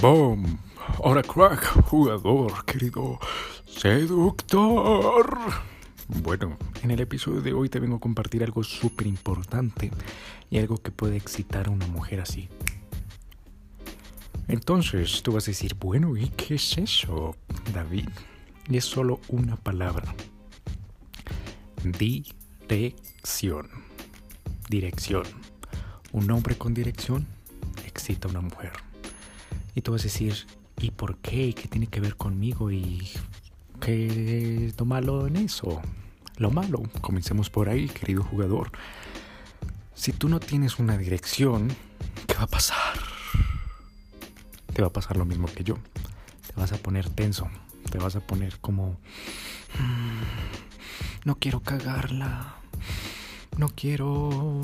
Boom. Ahora crack, jugador, querido seductor. Bueno, en el episodio de hoy te vengo a compartir algo súper importante y algo que puede excitar a una mujer así. Entonces tú vas a decir, bueno, ¿y qué es eso, David? Y es solo una palabra. Dirección. Dirección. Un hombre con dirección excita a una mujer. Y tú vas a decir, ¿y por qué? ¿Qué tiene que ver conmigo? ¿Y qué es lo malo en eso? Lo malo, comencemos por ahí, querido jugador. Si tú no tienes una dirección, ¿qué va a pasar? Te va a pasar lo mismo que yo. Te vas a poner tenso. Te vas a poner como... "Mm, No quiero cagarla. No quiero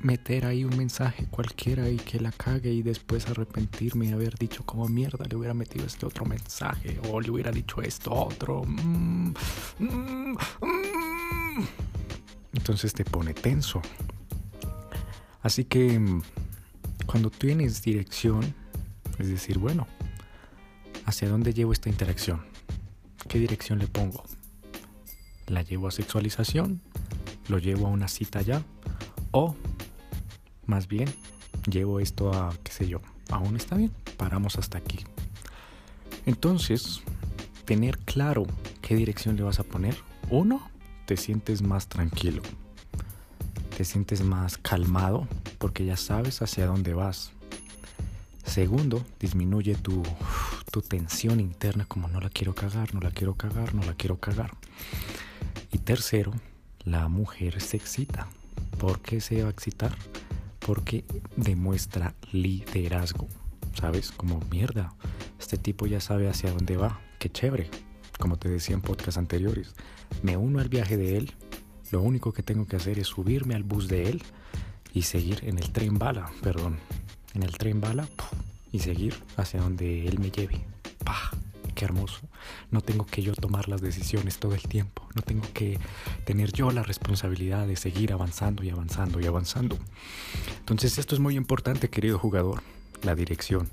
meter ahí un mensaje cualquiera y que la cague y después arrepentirme y haber dicho como mierda le hubiera metido este otro mensaje o le hubiera dicho esto otro. Mm, mm, mm. Entonces te pone tenso. Así que cuando tienes dirección, es decir, bueno, ¿hacia dónde llevo esta interacción? ¿Qué dirección le pongo? ¿La llevo a sexualización? ¿Lo llevo a una cita ya? ¿O más bien llevo esto a, qué sé yo, aún está bien, paramos hasta aquí. Entonces, tener claro qué dirección le vas a poner, uno, te sientes más tranquilo, te sientes más calmado porque ya sabes hacia dónde vas. Segundo, disminuye tu, tu tensión interna como no la quiero cagar, no la quiero cagar, no la quiero cagar. Y tercero, la mujer se excita. ¿Por qué se va a excitar? Porque demuestra liderazgo. ¿Sabes? Como mierda. Este tipo ya sabe hacia dónde va. Qué chévere. Como te decía en podcasts anteriores. Me uno al viaje de él. Lo único que tengo que hacer es subirme al bus de él y seguir en el tren bala. Perdón. En el tren bala. Y seguir hacia donde él me lleve. ¡Pah! Qué hermoso. No tengo que yo tomar las decisiones todo el tiempo. No tengo que tener yo la responsabilidad de seguir avanzando y avanzando y avanzando. Entonces esto es muy importante, querido jugador, la dirección.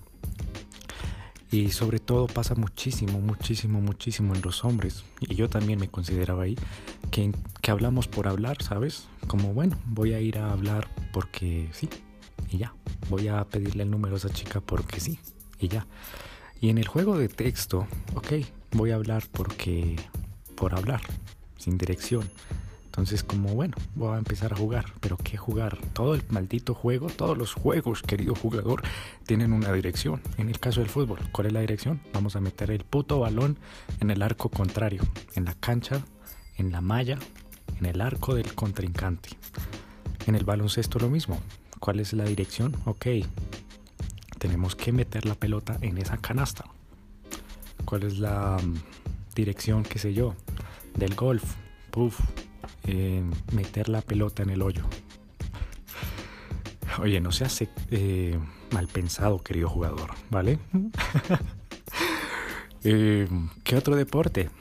Y sobre todo pasa muchísimo, muchísimo, muchísimo en los hombres. Y yo también me consideraba ahí que, que hablamos por hablar, ¿sabes? Como bueno, voy a ir a hablar porque sí. Y ya. Voy a pedirle el número a esa chica porque sí. Y ya. Y en el juego de texto, ok, voy a hablar porque por hablar, sin dirección. Entonces como bueno, voy a empezar a jugar, pero ¿qué jugar? Todo el maldito juego, todos los juegos, querido jugador, tienen una dirección. En el caso del fútbol, ¿cuál es la dirección? Vamos a meter el puto balón en el arco contrario, en la cancha, en la malla, en el arco del contrincante. En el baloncesto lo mismo. ¿Cuál es la dirección? Ok, tenemos que meter la pelota en esa canasta. ¿Cuál es la mm, dirección, qué sé yo, del golf? Puf, eh, meter la pelota en el hoyo. Oye, no seas eh, mal pensado, querido jugador, ¿vale? Eh, ¿Qué otro deporte?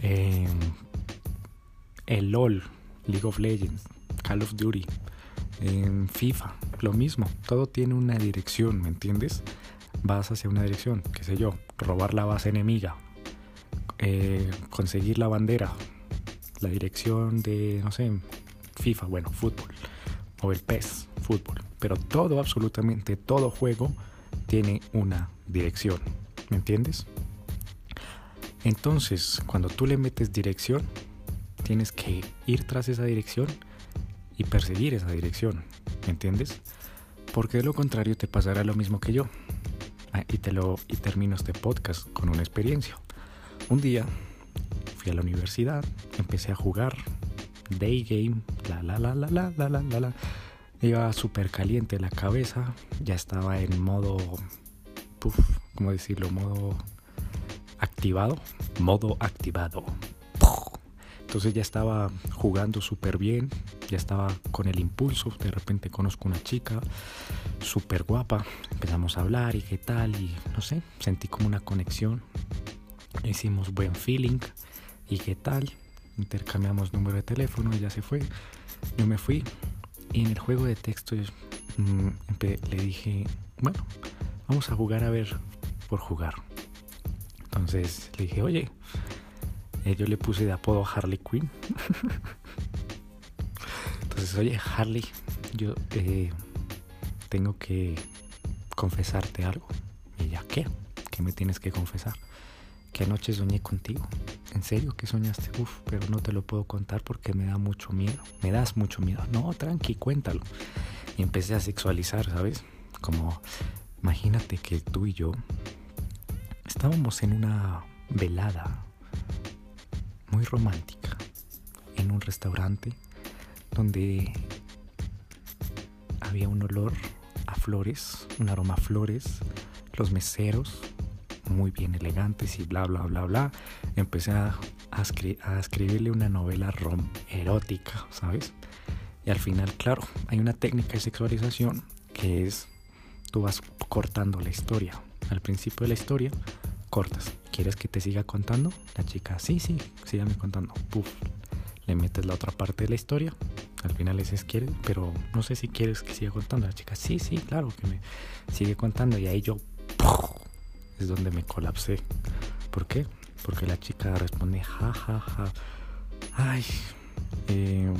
Eh, el LOL, League of Legends, Call of Duty, FIFA, lo mismo. Todo tiene una dirección, ¿me entiendes? Vas hacia una dirección, qué sé yo, robar la base enemiga, eh, conseguir la bandera, la dirección de, no sé, FIFA, bueno, fútbol, o el PES, fútbol. Pero todo, absolutamente todo juego tiene una dirección, ¿me entiendes? Entonces, cuando tú le metes dirección, tienes que ir tras esa dirección y perseguir esa dirección, ¿me entiendes? Porque de lo contrario te pasará lo mismo que yo. Ah, y, te lo, y termino este podcast con una experiencia. Un día fui a la universidad, empecé a jugar day game, la la la la la la la la. Iba súper caliente la cabeza, ya estaba en modo, puff, ¿cómo decirlo? Modo activado, modo activado. Entonces ya estaba jugando súper bien, ya estaba con el impulso, de repente conozco una chica súper guapa, empezamos a hablar y qué tal, y no sé, sentí como una conexión, hicimos buen feeling y qué tal, intercambiamos número de teléfono, ella se fue, yo me fui y en el juego de texto mmm, le dije, bueno, vamos a jugar a ver por jugar. Entonces le dije, oye, eh, yo le puse de apodo Harley Quinn. Entonces, oye, Harley, yo eh, tengo que confesarte algo. Y ella, ¿qué? ¿Qué me tienes que confesar? Que anoche soñé contigo. ¿En serio que soñaste? Uf, pero no te lo puedo contar porque me da mucho miedo. Me das mucho miedo. No, tranqui, cuéntalo. Y empecé a sexualizar, ¿sabes? Como, imagínate que tú y yo estábamos en una velada muy romántica en un restaurante donde había un olor a flores, un aroma a flores, los meseros muy bien elegantes y bla bla bla bla. Empecé a, a, escribirle una novela rom erótica, ¿sabes? Y al final, claro, hay una técnica de sexualización que es tú vas cortando la historia. Al principio de la historia cortas. ¿Quieres que te siga contando? La chica, sí, sí, sígame contando. Puf, le metes la otra parte de la historia. Al final le dices, ¿quieres? Pero no sé si quieres que siga contando. La chica, sí, sí, claro, que me sigue contando. Y ahí yo, es donde me colapsé. ¿Por qué? Porque la chica responde, ja, ja, ja. Ay, eh,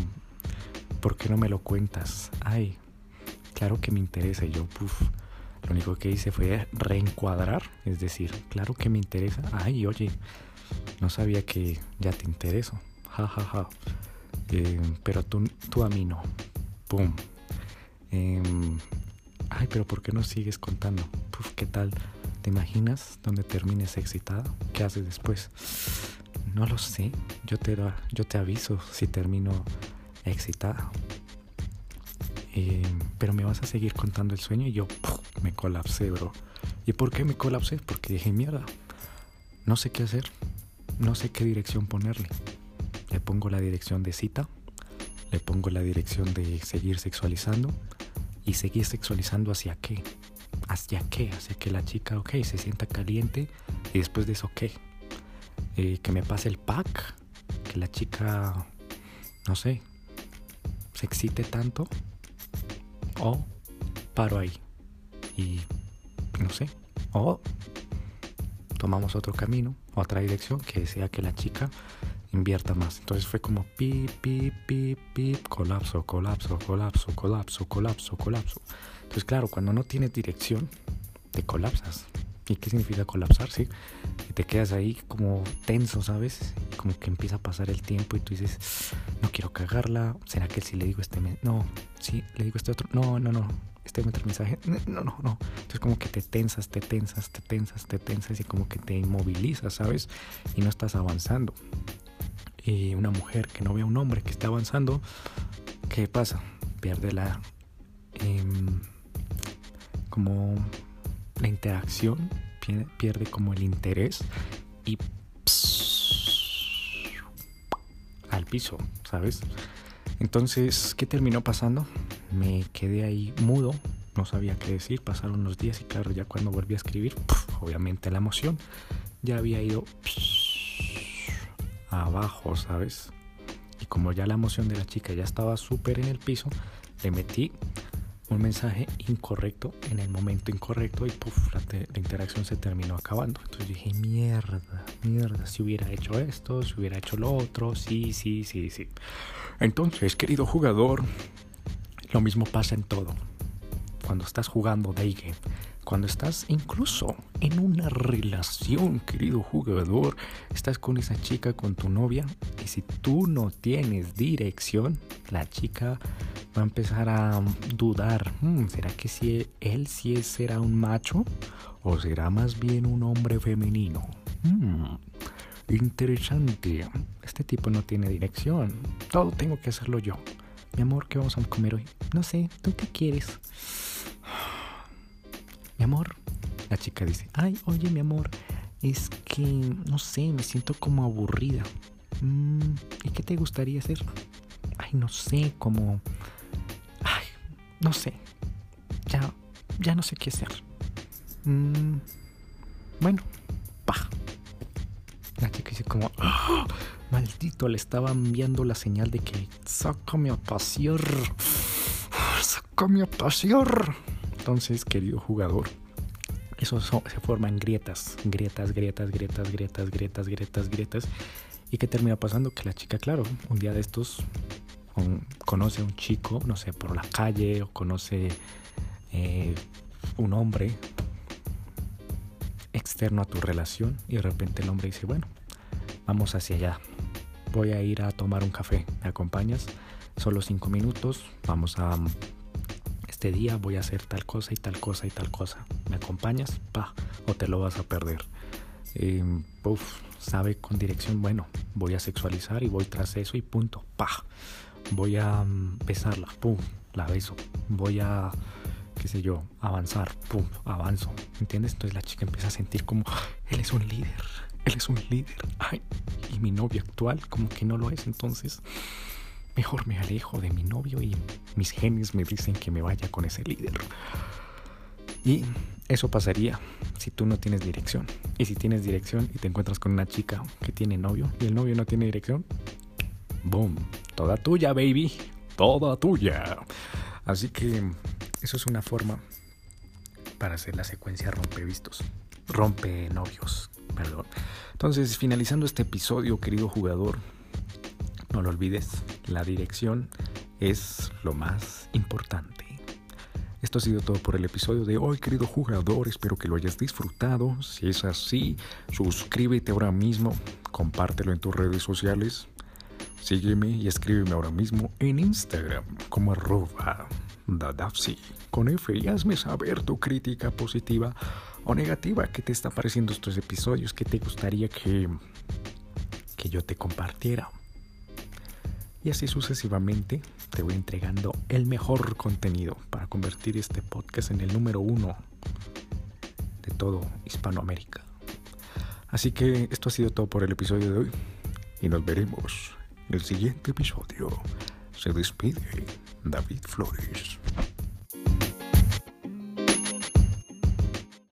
¿por qué no me lo cuentas? Ay, claro que me interesa. Y yo, puf lo único que hice fue reencuadrar, es decir, claro que me interesa. Ay, oye, no sabía que ya te intereso. Ja, ja, ja. Eh, pero tú, a mí no. Pum. Em, ay, pero ¿por qué no sigues contando? Puf, ¿qué tal? ¿Te imaginas dónde termines excitada? ¿Qué haces después? No lo sé. Yo te, yo te aviso si termino excitada. Eh, pero me vas a seguir contando el sueño y yo me colapsé, bro. ¿Y por qué me colapsé? Porque dije, mierda, no sé qué hacer, no sé qué dirección ponerle. Le pongo la dirección de cita, le pongo la dirección de seguir sexualizando y seguir sexualizando hacia qué. ¿Hacia qué? Hacia que la chica, ok, se sienta caliente y después de eso, ¿qué? Eh, que me pase el pack, que la chica, no sé, se excite tanto o paro ahí y no sé, o tomamos otro camino, otra dirección que sea que la chica invierta más. Entonces fue como pip, pip, pip, pip, colapso, colapso, colapso, colapso, colapso, colapso. Entonces claro, cuando no tienes dirección, te colapsas. ¿Y qué significa colapsar? Sí. Y te quedas ahí como tenso, ¿sabes? Como que empieza a pasar el tiempo y tú dices, no quiero cagarla. ¿Será que si le digo este... No, sí, le digo este otro. No, no, no. Este otro mensaje. No, no, no. Entonces como que te tensas, te tensas, te tensas, te tensas y como que te inmovilizas, ¿sabes? Y no estás avanzando. Y una mujer que no ve a un hombre que está avanzando, ¿qué pasa? Pierde la... Em, como la interacción, pierde como el interés y al piso, ¿sabes? Entonces, ¿qué terminó pasando? Me quedé ahí mudo, no sabía qué decir, pasaron unos días y claro, ya cuando volví a escribir, obviamente la emoción ya había ido abajo, ¿sabes? Y como ya la emoción de la chica ya estaba súper en el piso, le metí un mensaje incorrecto en el momento incorrecto y puff, la, interacción se terminó acabando. Entonces dije, mierda, mierda, si hubiera hecho esto, si hubiera hecho lo otro, sí, sí, sí, sí. Entonces, querido jugador, lo mismo pasa en todo. Cuando estás jugando Day cuando estás incluso en una relación, querido jugador, estás con esa chica, con tu novia, y si tú no tienes dirección, la chica va a empezar a dudar, hmm, ¿será que si él sí será un macho o será más bien un hombre femenino? Hmm, interesante, este tipo no tiene dirección, todo tengo que hacerlo yo. Mi amor, ¿qué vamos a comer hoy? No sé, ¿tú qué quieres? Mi amor, la chica dice, ay, oye mi amor, es que, no sé, me siento como aburrida. Mm, ¿Y qué te gustaría hacer? Ay, no sé, como... Ay, no sé. Ya, ya no sé qué hacer. Mm, bueno, pa. La chica dice como... ¡Ah! Maldito, le estaba enviando la señal de que sácame a pasear. Sácame a pasear. Entonces, querido jugador, eso se forma en grietas, grietas, grietas, grietas, grietas, grietas, grietas, grietas. ¿Y qué termina pasando? Que la chica, claro, un día de estos conoce a un chico, no sé, por la calle o conoce eh, un hombre externo a tu relación y de repente el hombre dice, bueno, vamos hacia allá, voy a ir a tomar un café, ¿me acompañas? Solo cinco minutos, vamos a... Este día voy a hacer tal cosa y tal cosa y tal cosa. ¿Me acompañas? Pa, o te lo vas a perder. Eh, sabe con dirección, bueno, voy a sexualizar y voy tras eso y punto. Pa, voy a mm, besarla, pum, la beso. Voy a qué sé yo, avanzar, pum, avanzo, ¿entiendes? Entonces la chica empieza a sentir como, él es un líder, él es un líder, ay, y mi novio actual como que no lo es, entonces mejor me alejo de mi novio y mis genes me dicen que me vaya con ese líder. Y eso pasaría si tú no tienes dirección. Y si tienes dirección y te encuentras con una chica que tiene novio y el novio no tiene dirección, boom, toda tuya, baby, toda tuya. Así que eso es una forma para hacer la secuencia rompevistos. Rompe novios, perdón. Entonces, finalizando este episodio, querido jugador, no lo olvides, la dirección es lo más importante. Esto ha sido todo por el episodio de hoy, querido jugador. Espero que lo hayas disfrutado. Si es así, suscríbete ahora mismo, compártelo en tus redes sociales. Sígueme y escríbeme ahora mismo en Instagram como arroba Dadapsi con F y hazme saber tu crítica positiva o negativa. ¿Qué te está pareciendo estos episodios? ¿Qué te gustaría que, que yo te compartiera? Y así sucesivamente te voy entregando el mejor contenido para convertir este podcast en el número uno de todo Hispanoamérica. Así que esto ha sido todo por el episodio de hoy y nos veremos en el siguiente episodio. Se despide David Flores.